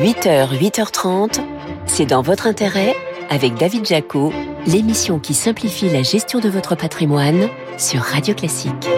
8h, 8h30, c'est dans votre intérêt avec David Jaco, l'émission qui simplifie la gestion de votre patrimoine sur Radio Classique.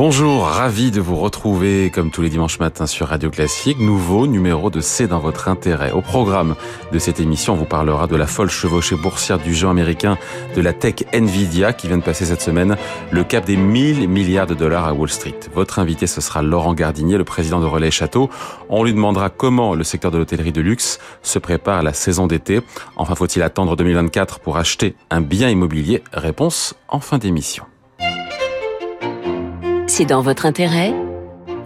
Bonjour, ravi de vous retrouver comme tous les dimanches matins sur Radio Classique. Nouveau numéro de C'est dans votre intérêt. Au programme de cette émission, on vous parlera de la folle chevauchée boursière du géant américain de la tech Nvidia qui vient de passer cette semaine le cap des 1000 milliards de dollars à Wall Street. Votre invité, ce sera Laurent Gardinier, le président de Relais Château. On lui demandera comment le secteur de l'hôtellerie de luxe se prépare à la saison d'été. Enfin, faut-il attendre 2024 pour acheter un bien immobilier? Réponse en fin d'émission. C'est dans votre intérêt?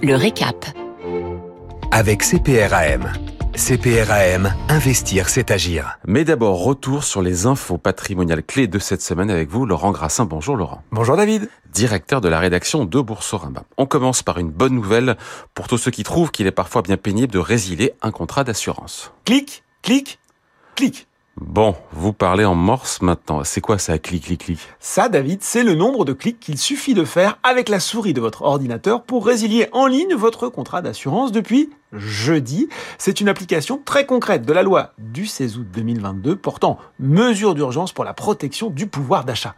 Le récap. Avec CPRAM. CPRAM, investir, c'est agir. Mais d'abord, retour sur les infos patrimoniales clés de cette semaine avec vous, Laurent Grassin. Bonjour Laurent. Bonjour David. Directeur de la rédaction de Boursorama. On commence par une bonne nouvelle pour tous ceux qui trouvent qu'il est parfois bien pénible de résilier un contrat d'assurance. Clic, clic, clic. Bon, vous parlez en morse maintenant. C'est quoi ça, clic, clic, clic? Ça, David, c'est le nombre de clics qu'il suffit de faire avec la souris de votre ordinateur pour résilier en ligne votre contrat d'assurance depuis jeudi. C'est une application très concrète de la loi du 16 août 2022 portant mesures d'urgence pour la protection du pouvoir d'achat.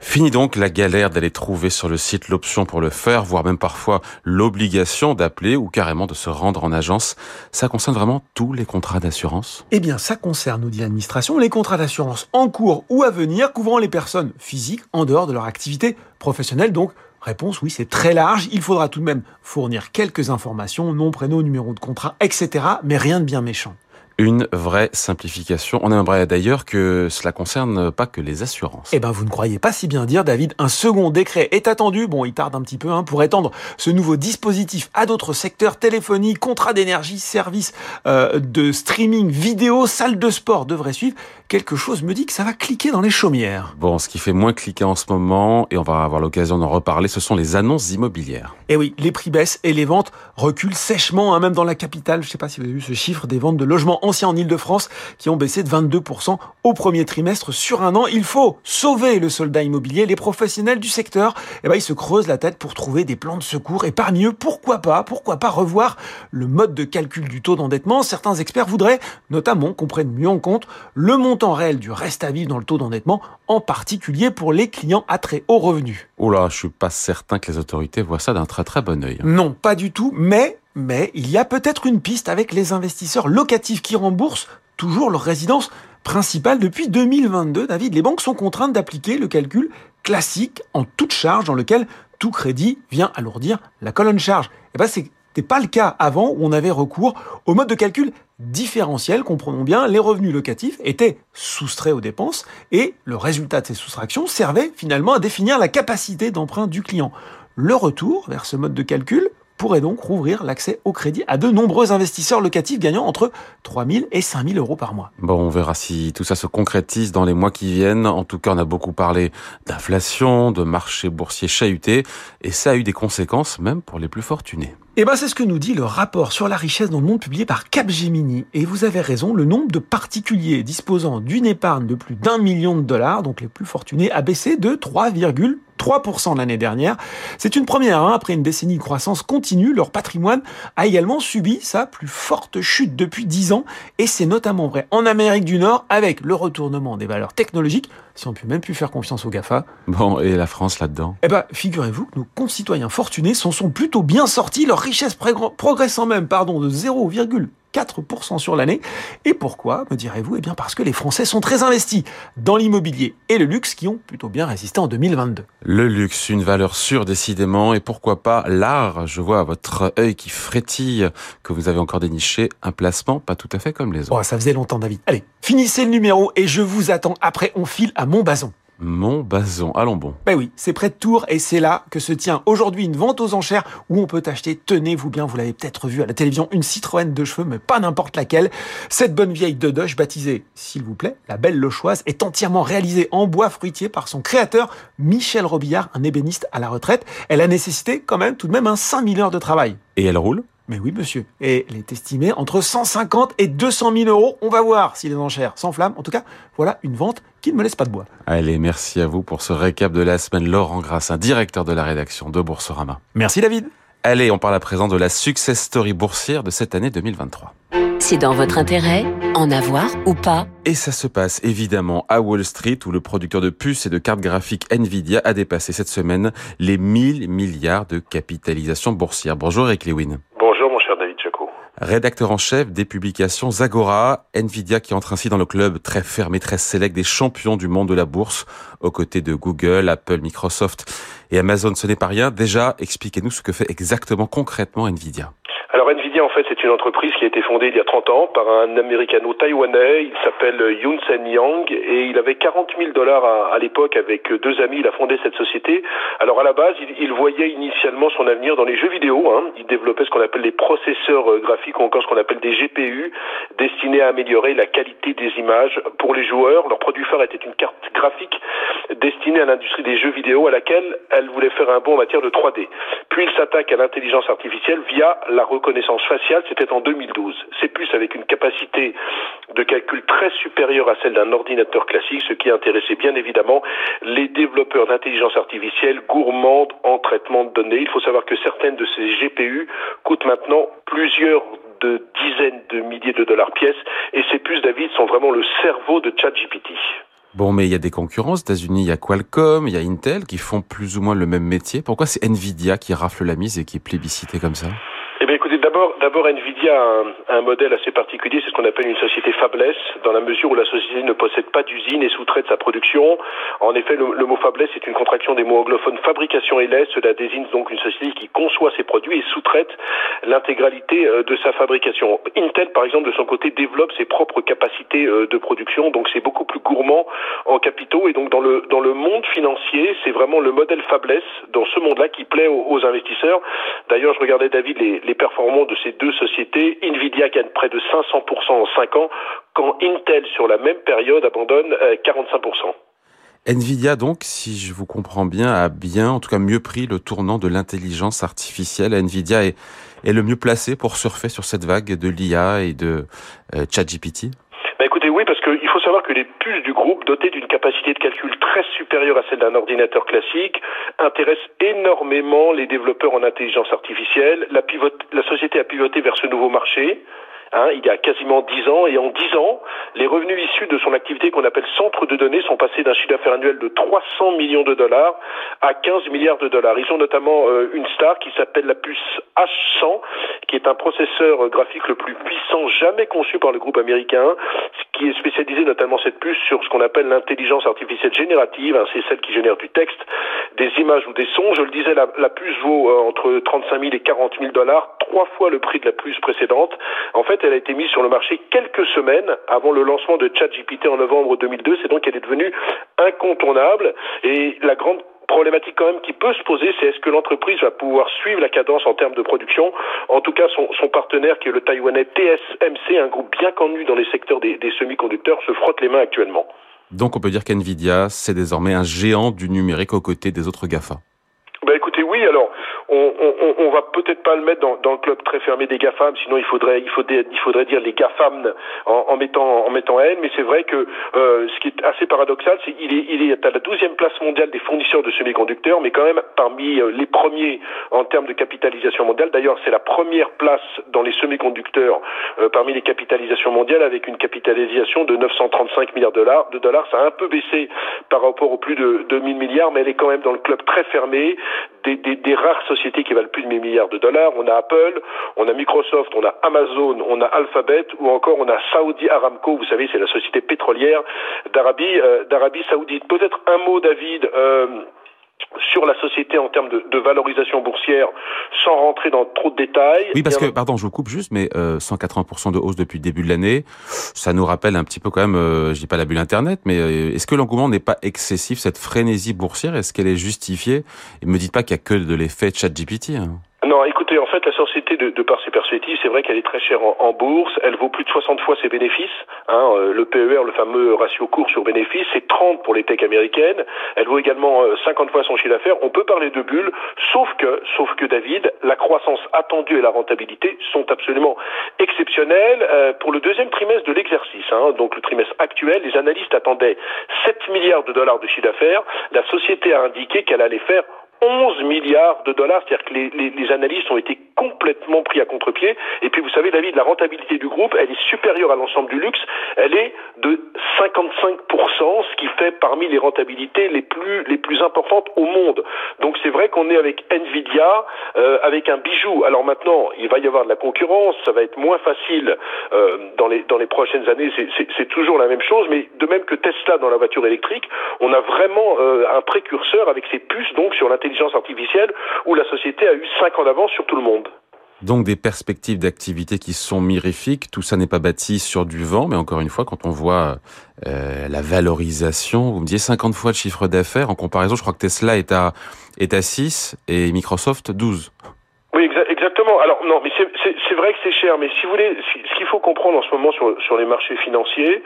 Fini donc la galère d'aller trouver sur le site l'option pour le faire, voire même parfois l'obligation d'appeler ou carrément de se rendre en agence. Ça concerne vraiment tous les contrats d'assurance? Eh bien, ça concerne, nous dit l'administration, les contrats d'assurance en cours ou à venir couvrant les personnes physiques en dehors de leur activité professionnelle. Donc, Réponse oui, c'est très large. Il faudra tout de même fournir quelques informations, nom, prénom, numéro de contrat, etc. Mais rien de bien méchant une vraie simplification. On aimerait d'ailleurs que cela concerne pas que les assurances. Eh ben, vous ne croyez pas si bien dire, David. Un second décret est attendu. Bon, il tarde un petit peu, hein, pour étendre ce nouveau dispositif à d'autres secteurs téléphonie, contrats d'énergie, services euh, de streaming, vidéo, salle de sport devrait suivre. Quelque chose me dit que ça va cliquer dans les chaumières. Bon, ce qui fait moins cliquer en ce moment, et on va avoir l'occasion d'en reparler, ce sont les annonces immobilières. Eh oui, les prix baissent et les ventes reculent sèchement, hein, même dans la capitale. Je sais pas si vous avez vu ce chiffre des ventes de logements anciens en Ile-de-France qui ont baissé de 22% au premier trimestre sur un an. Il faut sauver le soldat immobilier. Les professionnels du secteur, eh ben, ils se creusent la tête pour trouver des plans de secours. Et parmi eux, pourquoi pas, pourquoi pas revoir le mode de calcul du taux d'endettement. Certains experts voudraient notamment qu'on prenne mieux en compte le montant réel du reste à vivre dans le taux d'endettement, en particulier pour les clients à très haut revenu. Oh là, je suis pas certain que les autorités voient ça d'un très très bon œil. Non, pas du tout, mais mais il y a peut-être une piste avec les investisseurs locatifs qui remboursent toujours leur résidence principale. Depuis 2022, David, les banques sont contraintes d'appliquer le calcul classique en toute charge dans lequel tout crédit vient alourdir la colonne charge. Et eh ben c'est pas le cas avant où on avait recours au mode de calcul différentiel, comprenons bien, les revenus locatifs étaient soustraits aux dépenses et le résultat de ces soustractions servait finalement à définir la capacité d'emprunt du client. Le retour vers ce mode de calcul pourrait donc rouvrir l'accès au crédit à de nombreux investisseurs locatifs gagnant entre 3 000 et 5 000 euros par mois. Bon, on verra si tout ça se concrétise dans les mois qui viennent. En tout cas, on a beaucoup parlé d'inflation, de marché boursier chahuté, et ça a eu des conséquences même pour les plus fortunés. Eh ben, c'est ce que nous dit le rapport sur la richesse dans le monde publié par Capgemini. Et vous avez raison, le nombre de particuliers disposant d'une épargne de plus d'un million de dollars, donc les plus fortunés, a baissé de 3,3% l'année dernière. C'est une première, hein. après une décennie de croissance continue, leur patrimoine a également subi sa plus forte chute depuis 10 ans, et c'est notamment vrai en Amérique du Nord, avec le retournement des valeurs technologiques, si on peut même plus faire confiance aux GAFA. Bon, et la France là-dedans? Eh ben, figurez-vous que nos concitoyens fortunés s'en sont plutôt bien sortis, leur richesse progressant même pardon, de 0,4% sur l'année. Et pourquoi, me direz-vous? Eh bien parce que les Français sont très investis dans l'immobilier et le luxe qui ont plutôt bien résisté en 2022. Le luxe, une valeur sûre décidément, et pourquoi pas l'art? Je vois à votre œil qui frétille que vous avez encore déniché un placement pas tout à fait comme les autres. Oh, ça faisait longtemps David. Allez, finissez le numéro et je vous attends. Après, on file à Montbazon. Montbazon, allons bon. Ben oui, c'est près de Tours et c'est là que se tient aujourd'hui une vente aux enchères où on peut acheter, tenez-vous bien, vous l'avez peut-être vu à la télévision, une Citroën de cheveux, mais pas n'importe laquelle. Cette bonne vieille de Doge, baptisée, s'il vous plaît, la Belle Lochoise, est entièrement réalisée en bois fruitier par son créateur, Michel Robillard, un ébéniste à la retraite. Elle a nécessité quand même tout de même un 5000 heures de travail. Et elle roule? Mais oui, monsieur. Et elle est estimée entre 150 et 200 000 euros. On va voir si les enchères s'enflamment. En tout cas, voilà une vente qui ne me laisse pas de bois. Allez, merci à vous pour ce récap de la semaine. Laurent Grassin, directeur de la rédaction de Boursorama. Merci David. Allez, on parle à présent de la success story boursière de cette année 2023. C'est dans votre intérêt, en avoir ou pas? Et ça se passe évidemment à Wall Street où le producteur de puces et de cartes graphiques Nvidia a dépassé cette semaine les 1000 milliards de capitalisation boursière. Bonjour Eric Lewin. Bonjour mon cher David Jaco. Rédacteur en chef des publications Zagora, Nvidia qui entre ainsi dans le club très fermé, très sélect des champions du monde de la bourse, aux côtés de Google, Apple, Microsoft et Amazon. Ce n'est pas rien. Déjà, expliquez-nous ce que fait exactement concrètement Nvidia. Alors Nvidia en fait c'est une entreprise qui a été fondée il y a 30 ans par un américano-taïwanais, il s'appelle Yoon Sen Yang et il avait 40 000 dollars à, l'époque avec deux amis, il a fondé cette société. Alors à la base il, voyait initialement son avenir dans les jeux vidéo, hein. il développait ce qu'on appelle des processeurs euh, graphiques ou encore ce qu'on appelle des GPU destinés à améliorer la qualité des images pour les joueurs. Leur produit phare était une carte graphique destinée à l'industrie des jeux vidéo à laquelle elle voulait faire un bond en matière de 3D. Puis il s'attaque à l'intelligence artificielle via la reconnaissance faciale, c'était en 2012. C'est plus avec une capacité de calcul très supérieure à celle d'un ordinateur classique, ce qui intéressait bien évidemment les développeurs d'intelligence artificielle gourmandes en traitement de données. Il faut savoir que certaines de ces GPU coûtent maintenant plusieurs de dizaines de milliers de dollars pièce et ces puces, David, sont vraiment le cerveau de ChatGPT. Bon, mais il y a des concurrents États-Unis. Il y a Qualcomm, il y a Intel qui font plus ou moins le même métier. Pourquoi c'est Nvidia qui rafle la mise et qui est plébiscité comme ça? D'abord, Nvidia a un, modèle assez particulier, c'est ce qu'on appelle une société fabless, dans la mesure où la société ne possède pas d'usine et sous-traite sa production. En effet, le, mot fabless est une contraction des mots anglophones fabrication et lait. Cela désigne donc une société qui conçoit ses produits et sous-traite l'intégralité euh, de sa fabrication. Intel, par exemple, de son côté, développe ses propres capacités euh, de production, donc c'est beaucoup plus gourmand en capitaux. Et donc, dans le, dans le monde financier, c'est vraiment le modèle fabless dans ce monde-là qui plaît aux, aux investisseurs. D'ailleurs, je regardais, David, les, les performances de ces deux sociétés. Nvidia gagne près de 500% en 5 ans, quand Intel, sur la même période, abandonne 45%. Nvidia, donc, si je vous comprends bien, a bien, en tout cas mieux pris le tournant de l'intelligence artificielle. Nvidia est, est, le mieux placé pour surfer sur cette vague de l'IA et de euh, ChatGPT bah écoutez, oui, parce qu'il faut du groupe, dotées d'une capacité de calcul très supérieure à celle d'un ordinateur classique, intéressent énormément les développeurs en intelligence artificielle. La, société a pivoté vers ce nouveau marché. Hein, il y a quasiment 10 ans. Et en 10 ans, les revenus issus de son activité qu'on appelle centre de données sont passés d'un chiffre d'affaires annuel de 300 millions de dollars à 15 milliards de dollars. Ils ont notamment euh, une star qui s'appelle la puce H100, qui est un processeur graphique le plus puissant jamais conçu par le groupe américain, qui est spécialisé notamment cette puce sur ce qu'on appelle l'intelligence artificielle générative. Hein, c'est celle qui génère du texte, des images ou des sons. Je le disais, la, puce vaut euh, entre 35 000 et 40 000 dollars, trois fois le prix de la puce précédente. En fait, elle a été mise sur le marché quelques semaines avant le lancement de ChatGPT en novembre 2002. C'est donc qu'elle est devenue incontournable. Et la grande problématique quand même qui peut se poser, c'est est-ce que l'entreprise va pouvoir suivre la cadence en termes de production En tout cas, son, son, partenaire, qui est le taïwanais TSMC, un groupe bien connu dans les secteurs des, des semi-conducteurs, se frotte les mains actuellement. Donc on peut dire qu'NVIDIA, c'est désormais un géant du numérique aux côtés des autres GAFA. Bah écoutez, oui, alors on, va peut-être pas le mettre dans, le club très fermé des GAFAM, sinon il faudrait, dire les GAFAM en, mettant, en mettant N, mais c'est vrai que euh, ce qui est assez paradoxal, c'est qu'il est, il est à la 12e place mondiale des fournisseurs de semi-conducteurs, mais quand même parmi euh, les premiers en termes de capitalisation mondiale. D'ailleurs, c'est la première place dans les semi-conducteurs euh, parmi les capitalisations mondiales avec une capitalisation de 935 milliards de dollars. Dollars, ça a un peu baissé par rapport aux plus de 2000 milliards, mais elle est quand même dans le club très fermé des rares sociétés qui valent plus de 1000 milliards de dollars. On a Apple, on a Microsoft, on a Amazon, on a Alphabet ou encore on a Saudi Aramco. Vous savez, c'est la société pétrolière d'Arabie euh, Saoudite. Peut-être un mot, David. Euh, sur la société en termes de, de, valorisation boursière, sans rentrer dans trop de détails. Oui, parce que, pardon, je vous coupe juste, mais euh, 180% de hausse depuis le début de l'année, ça nous rappelle un petit peu quand même, euh, je dis pas la bulle Internet, mais euh, est-ce que l'engouement n'est pas excessif, cette frénésie boursière, est-ce qu'elle est justifiée? Et me dites pas qu'il y a que de l'effet ChatGPT. Hein. En fait, la société de, de par ses perspectives, c'est vrai qu'elle est très chère en, bourse. Elle vaut plus de 60 fois ses bénéfices. Hein, euh, le PER, le fameux ratio cours sur bénéfice, c'est 30 pour les tech américaines. Elle vaut également 50 euh, fois son chiffre d'affaires. On peut parler de bulle, sauf que, sauf que David, la croissance attendue et la rentabilité sont absolument exceptionnelles. Euh, pour le deuxième trimestre de l'exercice, hein, donc le trimestre actuel, les analystes attendaient 7 milliards de dollars de chiffre d'affaires. La société a indiqué qu'elle allait faire 11 milliards de dollars, c'est-à-dire que les, les, analystes ont été complètement pris à contre-pied. Et puis vous savez, David, la rentabilité du groupe, elle est supérieure à l'ensemble du luxe, elle est de 55%, ce qui fait parmi les rentabilités les plus, les plus importantes au monde. Donc c'est vrai qu'on est avec Nvidia, euh, avec un bijou. Alors maintenant, il va y avoir de la concurrence, ça va être moins facile euh, dans, les, dans les prochaines années, c'est toujours la même chose, mais de même que Tesla dans la voiture électrique, on a vraiment euh, un précurseur avec ses puces donc sur l'intelligence l'intelligence artificielle où la société a eu 5 ans d'avance sur tout le monde. Donc des perspectives d'activité qui sont mirifiques, tout ça n'est pas bâti sur du vent, mais encore une fois, quand on voit euh, la valorisation, vous me disiez 50 fois le chiffre d'affaires, en comparaison, je crois que Tesla est à, est à 6 et Microsoft 12. Oui, Alors non, mais c'est vrai que c'est cher, mais si vous voulez, ce qu'il faut comprendre en ce moment sur, sur les marchés financiers,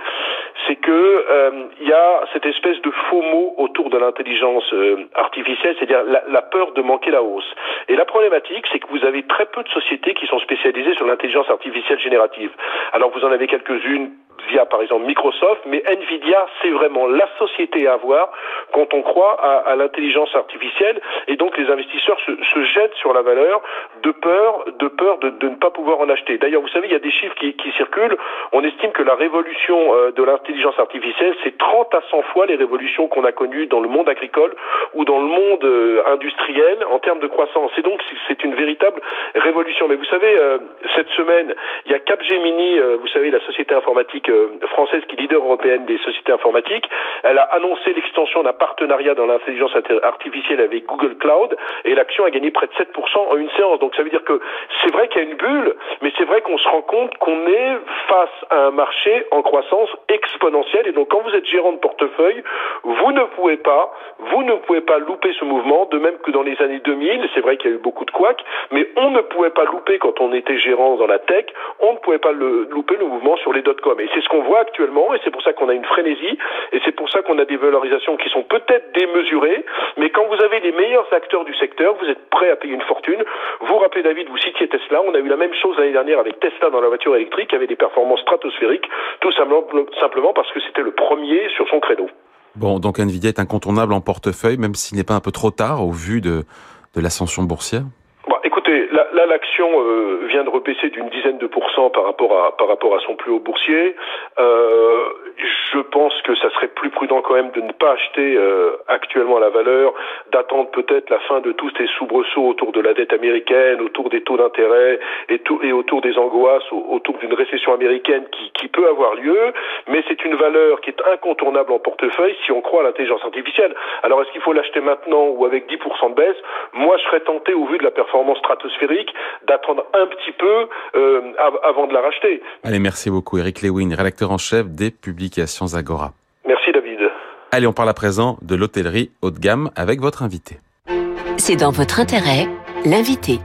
c'est que euh, il y a cette espèce de faux mot autour de l'intelligence euh, artificielle, c'est-à-dire la, peur de manquer la hausse. Et la problématique, c'est que vous avez très peu de sociétés qui sont spécialisées sur l'intelligence artificielle générative. Alors vous en avez quelques-unes via par exemple Microsoft, mais Nvidia, c'est vraiment la société à avoir quand on croit à, l'intelligence artificielle, et donc les investisseurs se, jettent sur la valeur de peur, de peur de, ne pas pouvoir en acheter. D'ailleurs, vous savez, il y a des chiffres qui, qui circulent. On estime que la révolution euh, de l'intelligence artificielle, c'est 30 à 100 fois les révolutions qu'on a connues dans le monde agricole ou dans le monde euh, industriel en termes de croissance. Et donc, c'est une véritable révolution. Mais vous savez, euh, cette semaine, il y a Capgemini, vous savez, la société informatique française qui est leader européenne des sociétés informatiques. Elle a annoncé l'extension d'un partenariat dans l'intelligence artificielle avec Google Cloud et l'action a gagné près de 7% en une séance. Donc ça veut dire que c'est vrai qu'il y a une bulle, mais c'est vrai qu'on se rend compte qu'on est face à un marché en croissance exponentielle. Et donc quand vous êtes gérant de portefeuille, vous ne pouvez pas, vous ne pouvez pas louper ce mouvement, de même que dans les années 2000, c'est vrai qu'il y a eu beaucoup de couacs, mais on ne pouvait pas louper quand on était gérant dans la tech, on ne pouvait pas le, louper le mouvement sur les dot-com. Ce qu'on voit actuellement, et c'est pour ça qu'on a une frénésie, et c'est pour ça qu'on a des valorisations qui sont peut-être démesurées, mais quand vous avez les meilleurs acteurs du secteur, vous êtes prêt à payer une fortune. Vous rappelez David, vous citiez Tesla, on a eu la même chose l'année dernière avec Tesla dans la voiture électrique, qui avait des performances stratosphériques, tout simplement parce que c'était le premier sur son créneau. Bon, donc Nvidia est incontournable en portefeuille, même s'il n'est pas un peu trop tard au vu de, de l'ascension boursière écoutez, là, l'action euh, vient de rebaisser d'une dizaine de pourcents par rapport à son plus haut boursier. Euh, je pense que ça serait plus prudent quand même de ne pas acheter euh, actuellement la valeur, d'attendre peut-être la fin de tous ces soubresauts autour de la dette américaine, autour des taux d'intérêt et, autour des angoisses, autour d'une récession américaine qui, qui peut avoir lieu. Mais c'est une valeur qui est incontournable en portefeuille si on croit à l'intelligence artificielle. Alors est-ce qu'il faut l'acheter maintenant ou avec 10% de baisse? Moi, je serais tenté au vu de la performance stratosphérique, d'attendre un petit peu euh, avant de la racheter. Allez, merci beaucoup Eric Lewin, rédacteur en chef des publications Agora. Merci David. Allez, on parle à présent de l'hôtellerie haut de gamme avec votre invité. C'est dans votre intérêt, l'invité.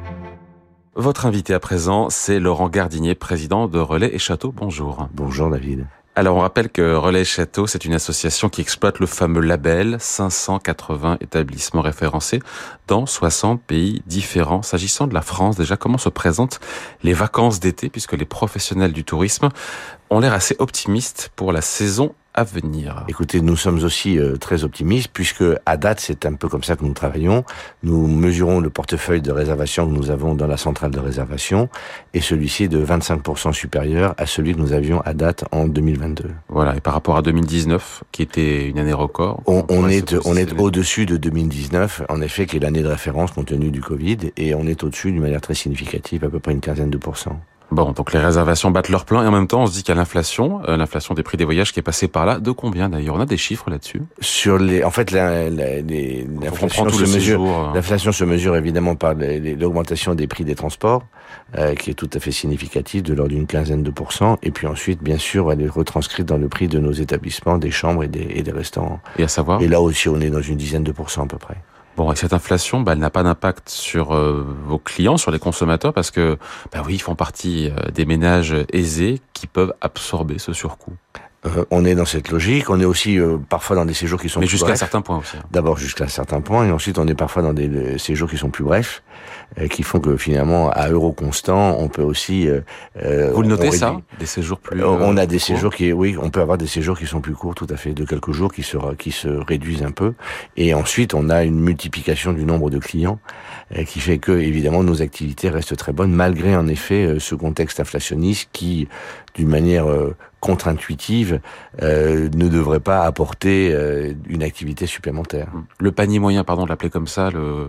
Votre invité à présent, c'est Laurent Gardinier, président de Relais et Château. Bonjour. Bonjour David. Alors on rappelle que Relais Château, c'est une association qui exploite le fameux label 580 établissements référencés dans 60 pays différents. S'agissant de la France, déjà, comment se présentent les vacances d'été puisque les professionnels du tourisme ont l'air assez optimistes pour la saison à venir Écoutez, nous sommes aussi euh, très optimistes puisque à date, c'est un peu comme ça que nous travaillons. Nous mesurons le portefeuille de réservation que nous avons dans la centrale de réservation et celui-ci est de 25% supérieur à celui que nous avions à date en 2022. Voilà, et par rapport à 2019 qui était une année record. On, on est on est au-dessus de 2019 en effet qui est l'année de référence compte tenu du Covid et on est au-dessus d'une manière très significative, à peu près une quinzaine de pourcents. Bon, donc les réservations battent leur plein et en même temps, on se dit qu'il y a l'inflation, euh, l'inflation des prix des voyages qui est passée par là. De combien d'ailleurs? On a des chiffres là-dessus? Sur les, en fait, l'inflation se mesure. Euh. L'inflation se mesure évidemment par l'augmentation des prix des transports, euh, qui est tout à fait significative, de l'ordre d'une quinzaine de pourcents. Et puis ensuite, bien sûr, elle est retranscrite dans le prix de nos établissements, des chambres et des, et des restaurants. Et à savoir? Et là aussi, on est dans une dizaine de pourcents à peu près. Bon, et cette inflation, bah, elle n'a pas d'impact sur euh, vos clients, sur les consommateurs, parce que, bah oui, ils font partie euh, des ménages aisés qui peuvent absorber ce surcoût. Euh, on est dans cette logique. On est aussi euh, parfois dans des séjours qui sont Mais plus jusqu'à un certain point aussi. hein. D'abord jusqu'à un certain point, et ensuite on est parfois dans des séjours qui sont plus brefs, euh, qui font que finalement à euro constant, on peut aussi. euh, euh, Vous le notez ça Des séjours plus. On a des séjours qui, oui, on peut avoir des séjours qui sont plus courts, tout à fait, de quelques jours, qui se qui se réduisent un peu, et ensuite on a une multiplication du nombre de clients, qui fait que évidemment nos activités restent très bonnes malgré en effet ce contexte inflationniste qui, d'une manière euh, contre-intuitive, euh, ne devrait pas apporter euh, une activité supplémentaire. Le panier moyen, pardon de l'appeler comme ça, le, euh,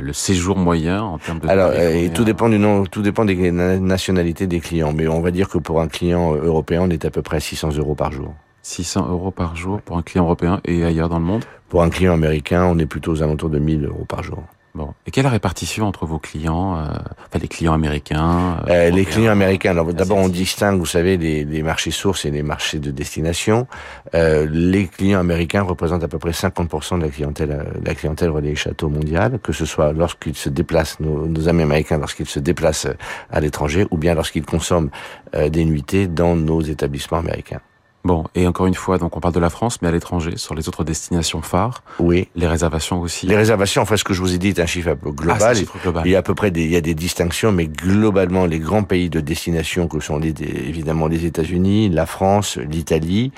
le séjour moyen en termes de. Alors, euh, et tout dépend du nom, tout dépend des na- nationalités des clients, mais on va dire que pour un client euh, européen, on est à peu près à 600 euros par jour. 600 euros par jour pour un client européen et ailleurs dans le monde? Pour un client américain, on est plutôt aux alentours de 1000 euros par jour. Bon. Et quelle est la répartition entre vos clients, euh, enfin les clients américains euh, Euh, les clients américains, alors d'abord on distingue, vous savez, les, les marchés sources et les marchés de destination. Euh, les clients américains représentent à peu près 50% de la clientèle, euh, la clientèle relais château mondial, que ce soit lorsqu'ils se déplacent, nos, nos amis américains, lorsqu'ils se déplacent à l'étranger, ou bien lorsqu'ils consomment euh, des nuitées dans nos établissements américains. Bon, et encore une fois, donc on parle de la France, mais à l'étranger, sur les autres destinations phares, Oui. les réservations aussi. Les réservations, enfin, ce que je vous ai dit est un chiffre un Ah, global. le chiffre global. Il y a à peu près des, il y a des distinctions, mais globalement, les grands pays de destination que sont les, évidemment les États-Unis, la France, l'Italie,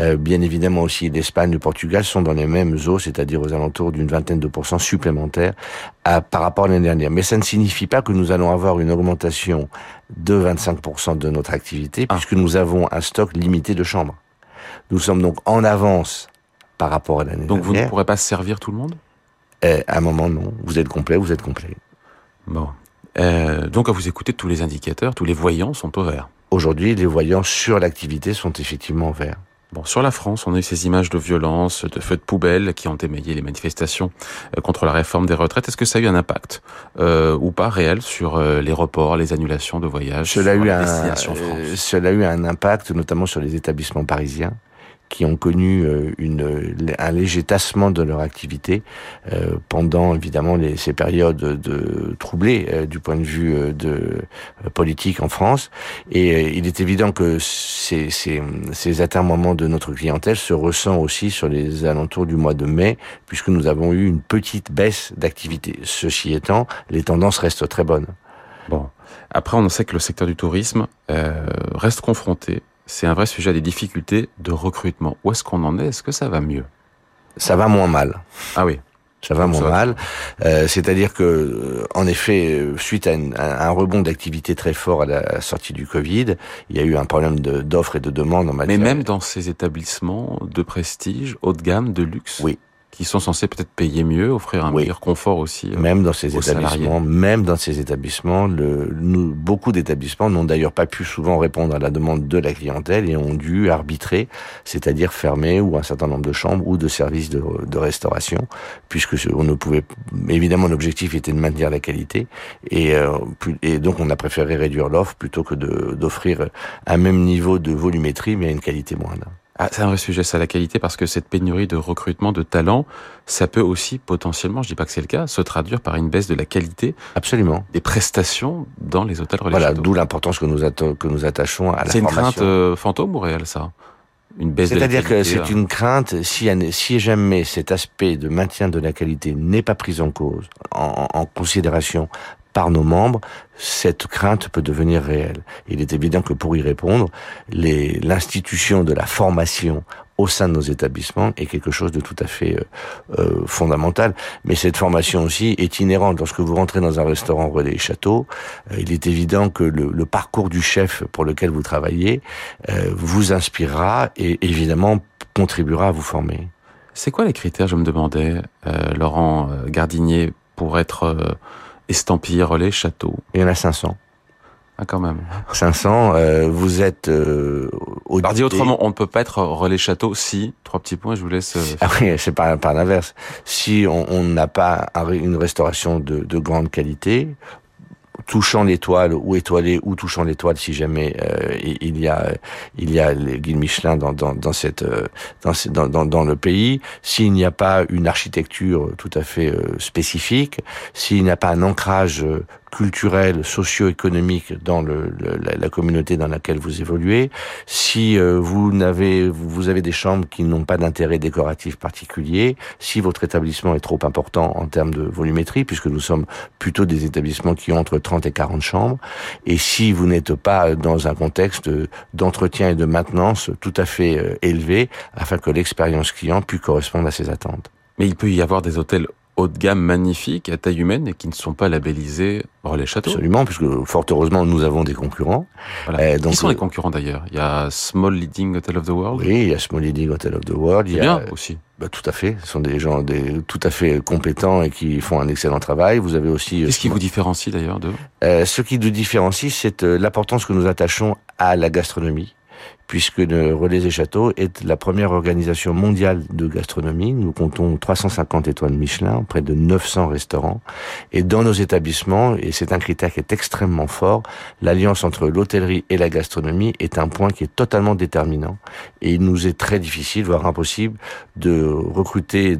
euh, bien évidemment aussi l'Espagne, le Portugal sont dans les mêmes eaux, c'est-à-dire aux alentours d'une vingtaine de pourcents supplémentaires à, par rapport à l'année dernière. Mais ça ne signifie pas que nous allons avoir une augmentation de 25% de notre activité, Ah. puisque nous avons un stock limité de chambres. Nous sommes donc en avance par rapport à l'année Donc vous ne dernière. pourrez pas servir tout le monde? Euh, à un moment, non. Vous êtes complet, vous êtes complet. Bon. Euh, donc à vous écouter, tous les indicateurs, tous les voyants sont au vert. Aujourd'hui, les voyants sur l'activité sont effectivement verts. Bon, sur la France, on a eu ces images de violence, de feux de poubelle qui ont émaillé les manifestations euh, contre la réforme des retraites. Est-ce que ça a eu un impact euh, ou pas réel sur euh, les reports, les annulations de voyages, Cela a, eu un, euh, cela a eu un impact, notamment sur les établissements parisiens, qui ont connu euh, une, un léger tassement de leur activité euh, pendant évidemment les, ces périodes de troublées euh, du point de vue euh, de euh, politique en France. Et euh, il est évident que ces, ces, ces atermoiements de notre clientèle se ressent aussi sur les alentours du mois de mai, puisque nous avons eu une petite baisse d'activité. Ceci étant, les tendances restent très bonnes. Bon. Après, on sait que le secteur du tourisme euh, reste confronté. C'est un vrai sujet des difficultés de recrutement. Où est-ce qu'on en est? Est-ce que ça va mieux? Ça va moins mal. Ah oui. Ça va moins mal. Euh, C'est-à-dire que, euh, en effet, euh, suite à, une- à un rebond d'activité très fort à la sortie du Covid, il y a eu un problème de- d'offre et de demande en Mais matière. même dans ces établissements de prestige, haut de gamme, de luxe, Oui. Qui sont censés peut-être payer mieux, offrir un Oui. meilleur confort aussi. euh, Même dans ces établissements, même dans ces établissements, le, nous, beaucoup d'établissements n'ont d'ailleurs pas pu souvent répondre à la demande de la clientèle et ont dû arbitrer, c'est-à-dire fermer ou un certain nombre de chambres ou de services de, de restauration, puisque on ne pouvait évidemment l'objectif était de maintenir la qualité et, euh, et donc on a préféré réduire l'offre plutôt que d'offrir un même niveau de volumétrie mais à une qualité moindre. Ah, c'est un vrai sujet, ça, la qualité, parce que cette pénurie de recrutement de talents, ça peut aussi potentiellement, je dis pas que c'est le cas, se traduire par une baisse de la qualité Absolument. des prestations dans les hôtels relais Voilà, d'où l'importance que nous que nous attachons à la C'est une formation. crainte euh, fantôme ou réelle, ça? Une baisse C'est-à-dire que c'est là. une crainte, si, si jamais cet aspect de maintien de la qualité n'est pas pris en cause, en, en considération par nos membres, cette crainte peut devenir réelle. Il est évident que pour y répondre, l'institution de la formation au sein de nos établissements est quelque chose de tout à fait euh, euh, fondamental. Mais cette formation aussi est inhérente. Lorsque vous rentrez dans un restaurant relais château, euh, il est évident que le, le parcours du chef pour lequel vous travaillez euh, vous inspirera et évidemment contribuera à vous former. C'est quoi les critères, je me demandais, Laurent Gardinier, pour être estampillé relais château Il y en a 500. Ah, quand même. 500, euh, vous êtes euh, au Alors dit autrement, on ne peut pas être relais château si, trois petits points, je vous laisse... euh, Ah oui, c'est pas par l'inverse. Si on n'a pas un- une restauration de, de grande qualité, touchant l'étoile ou étoilé ou touchant l'étoile si jamais euh, il y a il y a Michelin dans dans dans cette euh, dans dans dans le pays. S'il n'y a pas une architecture tout à fait spécifique s'il n'y a pas un ancrage culturel, socio-économique dans le, la, la, communauté dans laquelle vous évoluez. Si euh, vous n'avez, vous avez des chambres qui n'ont pas d'intérêt décoratif particulier, si votre établissement est trop important en termes de volumétrie, puisque nous sommes plutôt des établissements qui ont entre 30 et 40 chambres, et si vous n'êtes pas dans un contexte d'entretien et de maintenance tout à fait euh, élevé, afin que l'expérience client puisse correspondre à ses attentes. Mais il peut y avoir des hôtels haut de gamme magnifiques à taille humaine et qui ne sont pas labellisés Relais Château. Absolument, puisque fort heureusement nous avons des concurrents. Voilà. donc, qui sont les concurrents d'ailleurs? Il y a Small Leading Hotel of the World? Oui, il y a Small Leading Hotel of the World. Il y a bien aussi. Bah, tout à fait. Ce sont des gens des, tout à fait compétents et qui font un excellent travail. Vous avez aussi. Qu'est-ce qui vous différencie d'ailleurs de euh, Ce qui nous différencie, c'est euh, l'importance que nous attachons à la gastronomie puisque le Relais et Châteaux est la première organisation mondiale de gastronomie. Nous comptons 350 étoiles Michelin, près de 900 restaurants. Et dans nos établissements, et c'est un critère qui est extrêmement fort, l'alliance entre l'hôtellerie et la gastronomie est un point qui est totalement déterminant. Et il nous est très difficile, voire impossible, de recruter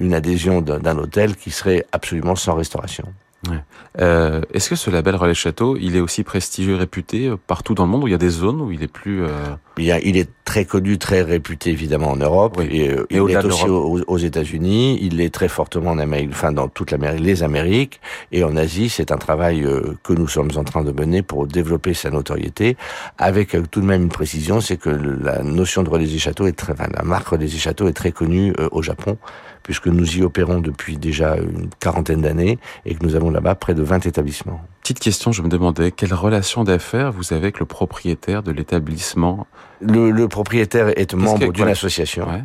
une adhésion d'un hôtel qui serait absolument sans restauration. Ouais. Euh, Est-ce que ce label Relais Château, il est aussi prestigieux réputé euh, partout dans le monde où il y a des zones où il est plus euh... il, a, il, est très connu, très réputé évidemment en Europe oui. et, euh, et il est aussi aux, aux États-Unis. Il est très fortement en Amérique, enfin dans toute l'Amérique, les Amériques et en Asie. C'est un travail euh, que nous sommes en train de mener pour développer sa notoriété, avec tout de même une précision, c'est que la notion de Relais Château est très, enfin, la marque Relais Château est très connue au Japon puisque nous y opérons depuis déjà une quarantaine d'années et que nous avons là-bas près de 20 établissements. Petite question, je me demandais, quelle relation d'affaires vous avez avec le propriétaire de l'établissement? Le, le, propriétaire est, membre d'une association. Ouais.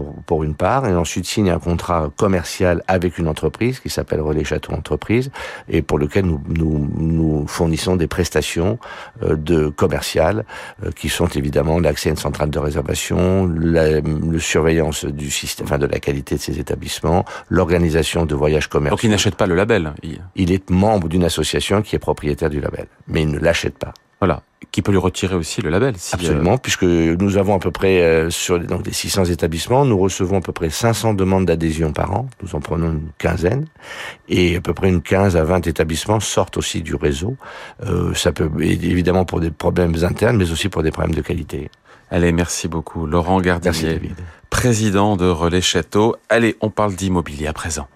Pour, pour, une part, et ensuite signe un contrat commercial avec une entreprise qui s'appelle Relais Château Entreprise, et pour lequel nous, nous, nous fournissons des prestations euh, de commerciales, euh, qui sont évidemment l'accès à une centrale de réservation, la, le surveillance du système, enfin de la qualité de ces établissements, l'organisation de voyages commerciaux. Donc il n'achète pas le label. Il, il est membre d'une association qui est propriétaire du label, mais il ne l'achète pas. Voilà, qui peut lui retirer aussi le label. Si Absolument, euh... puisque nous avons à peu près euh, sur donc les 600 établissements, nous recevons à peu près 500 demandes d'adhésion par an. Nous en prenons une quinzaine, et à peu près une 15 à 20 établissements sortent aussi du réseau. Euh, ça peut évidemment pour des problèmes internes, mais aussi pour des problèmes de qualité. Allez, merci beaucoup, Laurent Gardinier, président de Relais Château. Allez, on parle d'immobilier à présent.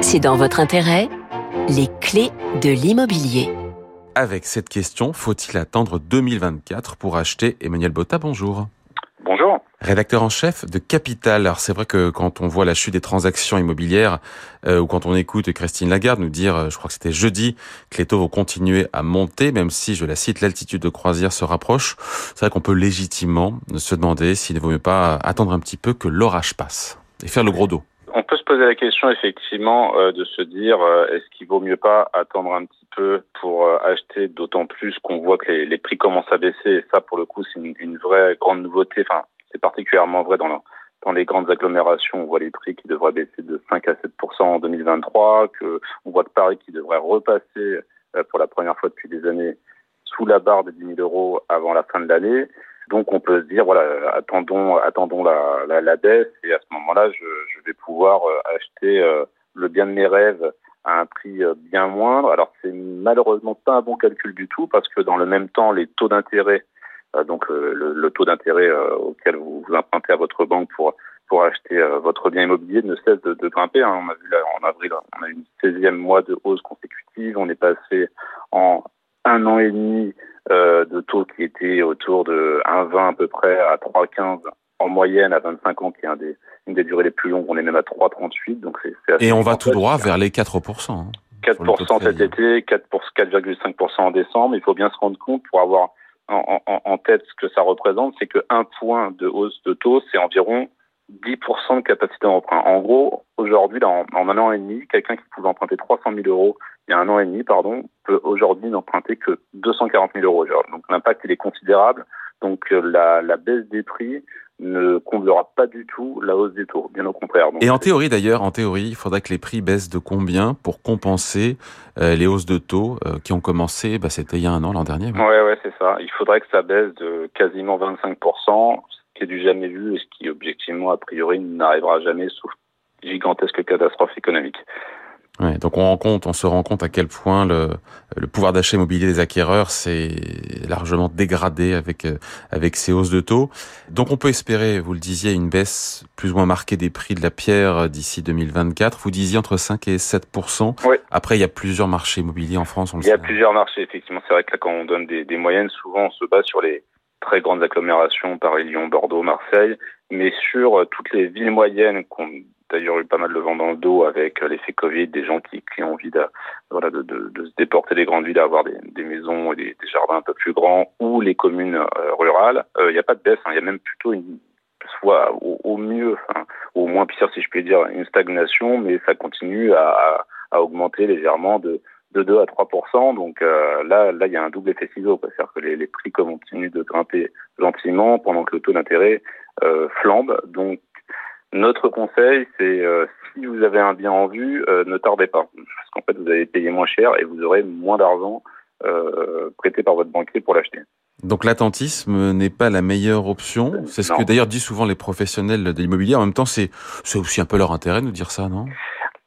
C'est dans votre intérêt, les clés de l'immobilier. Avec cette question, faut-il attendre 2024 pour acheter Emmanuel Botta? Bonjour. Bonjour. Rédacteur en chef de Capital. Alors c'est vrai que quand on voit la chute des transactions immobilières euh, ou quand on écoute Christine Lagarde nous dire, euh, je crois que c'était jeudi, que les taux vont continuer à monter, même si, je la cite, l'altitude de croisière se rapproche, c'est vrai qu'on peut légitimement se demander s'il ne vaut mieux pas attendre un petit peu que l'orage passe et faire le gros dos. Poser la question effectivement euh, de se dire euh, est-ce qu'il vaut mieux pas attendre un petit peu pour euh, acheter d'autant plus qu'on voit que les, prix commencent à baisser. Et ça pour le coup c'est une, une, vraie grande nouveauté. Enfin c'est particulièrement vrai dans, dans les grandes agglomérations. On voit les prix qui devraient baisser de 5 à 7% en 2023 que on voit que Paris qui devrait repasser pour la première fois depuis des années sous la barre de 10 000 euros avant la fin de l'année donc on peut se dire voilà attendons attendons la, la, la baisse et à ce moment-là je, je, vais pouvoir euh, acheter euh, le bien de mes rêves à un prix euh, bien moindre. Alors c'est malheureusement pas un bon calcul du tout parce que dans le même temps les taux d'intérêt donc le, le, taux d'intérêt auquel vous, vous, empruntez à votre banque pour pour acheter votre bien immobilier ne cesse de, de grimper. Hein. On a vu là, en avril on a eu une 16e mois de hausse consécutive. On est passé en un an et demi euh, de taux qui était autour de 1,20 à peu près à 3,15 en moyenne à 25 ans, qui est un des, une des durées les plus longues. On est même à 3,38. Donc c'est, c'est Et on va tout droit vers les 4%. Hein, 4% cet été, 4,5% en décembre. Il faut bien se rendre compte pour avoir en, en, en tête ce que ça représente, c'est que un point de hausse de taux, c'est environ 10% de capacité d'emprunt. En gros, aujourd'hui, en, en, un an et demi, quelqu'un qui pouvait emprunter 300 000 euros il y a un an et demi, pardon, peut aujourd'hui n'emprunter que 240 000 euros. Donc l'impact, il est considérable Donc la, la baisse des prix ne comblera pas du tout la hausse des taux, bien au contraire. et en théorie d'ailleurs, en théorie, il faudrait que les prix baissent de combien pour compenser euh, les hausses de taux euh, qui ont commencé, bah, c'était il y a un an, l'an dernier. Ouais, ouais, c'est ça. Il faudrait que ça baisse de quasiment 25%, ce qui est du jamais vu et ce qui objectivement, a priori, n'arrivera jamais sauf gigantesque catastrophe économique. Ouais, donc on, rend compte, on se rend compte à quel point le, le pouvoir d'achat immobilier des acquéreurs s'est largement dégradé avec euh, avec ces hausses de taux. Donc on peut espérer, vous le disiez, une baisse plus ou moins marquée des prix de la pierre d'ici 2024. Vous disiez entre 5 et 7 oui. Après, il y a plusieurs marchés immobiliers en France. On il y a plusieurs marchés, effectivement. C'est vrai que là, quand on donne des, des moyennes, souvent on se base sur les très grandes agglomérations, Paris, Lyon, Bordeaux, Marseille, mais sur toutes les villes moyennes qu'on d'ailleurs eu pas mal de vent dans le dos avec l'effet Covid, des gens qui, qui ont envie de, voilà, de, de, de, se déporter des grandes villes, avoir des, des maisons et des, des, jardins un peu plus grands, ou les communes euh, rurales. Il euh, n'y a pas de baisse, hein. il y a même plutôt une soit au, au mieux, hein, au moins pire si je puis dire, une stagnation, mais ça continue à, à, à augmenter légèrement de, de 2 à 3% Donc euh, là, là, il y a un double effet ciseau, c'est-à-dire que les, les, prix continuent de grimper gentiment pendant que le taux d'intérêt euh, flambe. Donc notre conseil, c'est euh, si vous avez un bien en vue, euh, ne tardez pas, parce qu'en fait, vous allez payer moins cher et vous aurez moins d'argent euh, prêté par votre banquier pour l'acheter. Donc l'attentisme n'est pas la meilleure option. C'est ce que d'ailleurs disent souvent les professionnels de l'immobilier. En même temps, c'est aussi un peu leur intérêt de nous dire ça, non?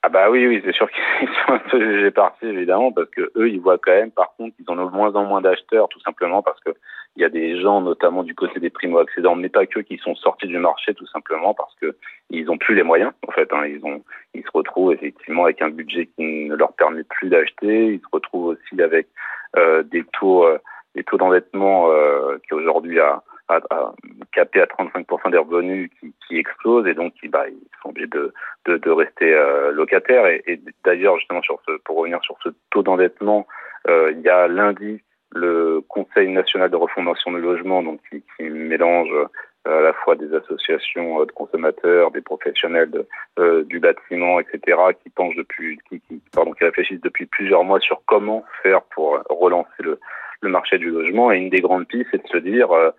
Ah bah oui, oui, c'est sûr qu'ils sont un peu jugés partis évidemment parce que eux, ils voient quand même, par contre, qu'ils ont de moins en moins d'acheteurs, tout simplement parce que il y a des gens, notamment du côté des primo-accédants, mais pas que, qui sont sortis du marché tout simplement parce que ils ont plus les moyens. En fait, hein, ils se retrouvent effectivement avec un budget qui ne leur permet plus d'acheter. Ils se retrouvent aussi avec euh, des taux, euh, des taux d'endettement euh, qui aujourd'hui a, a, capé à 35% des revenus qui, explosent et donc bah, ils sont obligés de, rester locataires. Et, d'ailleurs, justement, pour revenir sur ce taux d'endettement, il y a lundi le Conseil national de refondation du logement, donc qui, qui mélange euh, à la fois des associations euh, de consommateurs, des professionnels de, euh, du bâtiment, etc., qui pensent depuis, qui, qui, pardon, qui réfléchissent depuis plusieurs mois sur comment faire pour relancer le, le marché du logement. Et une des grandes pistes, c'est de se dire euh,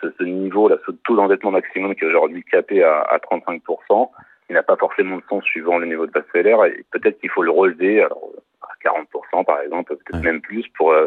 ce, ce, niveau, là, ce taux d'endettement maximum qui est aujourd'hui capé à, à 35%, il n'a pas forcément de sens suivant le niveau de base salaire, et peut-être qu'il faut le relever. 40% par exemple, peut-être même plus, pour euh,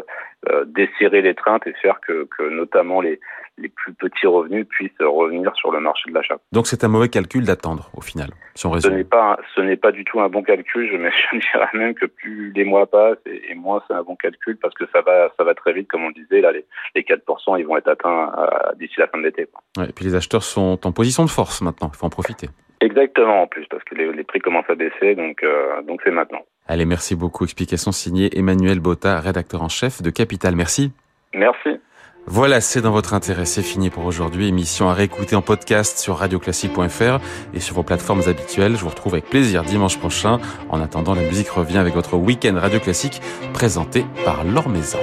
euh, desserrer l'étreinte et faire que, que notamment les, les plus petits revenus puissent revenir sur le marché de l'achat. Donc c'est un mauvais calcul d'attendre au final, si on résume. Ce n'est pas, ce n'est pas du tout un bon calcul. Je, je dirais même que plus les mois passent et, et moins c'est un bon calcul parce que ça va, ça va très vite, comme on le disait. Là, les, les 4%, ils vont être atteints d'ici la fin de l'été. Ouais, et puis les acheteurs sont en position de force maintenant. Il faut en profiter. Exactement, en plus, parce que les, les prix commencent à baisser, donc euh, donc c'est maintenant. Allez, merci beaucoup. Explication signée Emmanuel Botta, rédacteur en chef de Capital. Merci. Merci. Voilà, c'est dans votre intérêt. C'est fini pour aujourd'hui. Émission à réécouter en podcast sur radioclassique.fr et sur vos plateformes habituelles. Je vous retrouve avec plaisir dimanche prochain. En attendant, la musique revient avec votre week-end Radio Classique présenté par Laure Maison.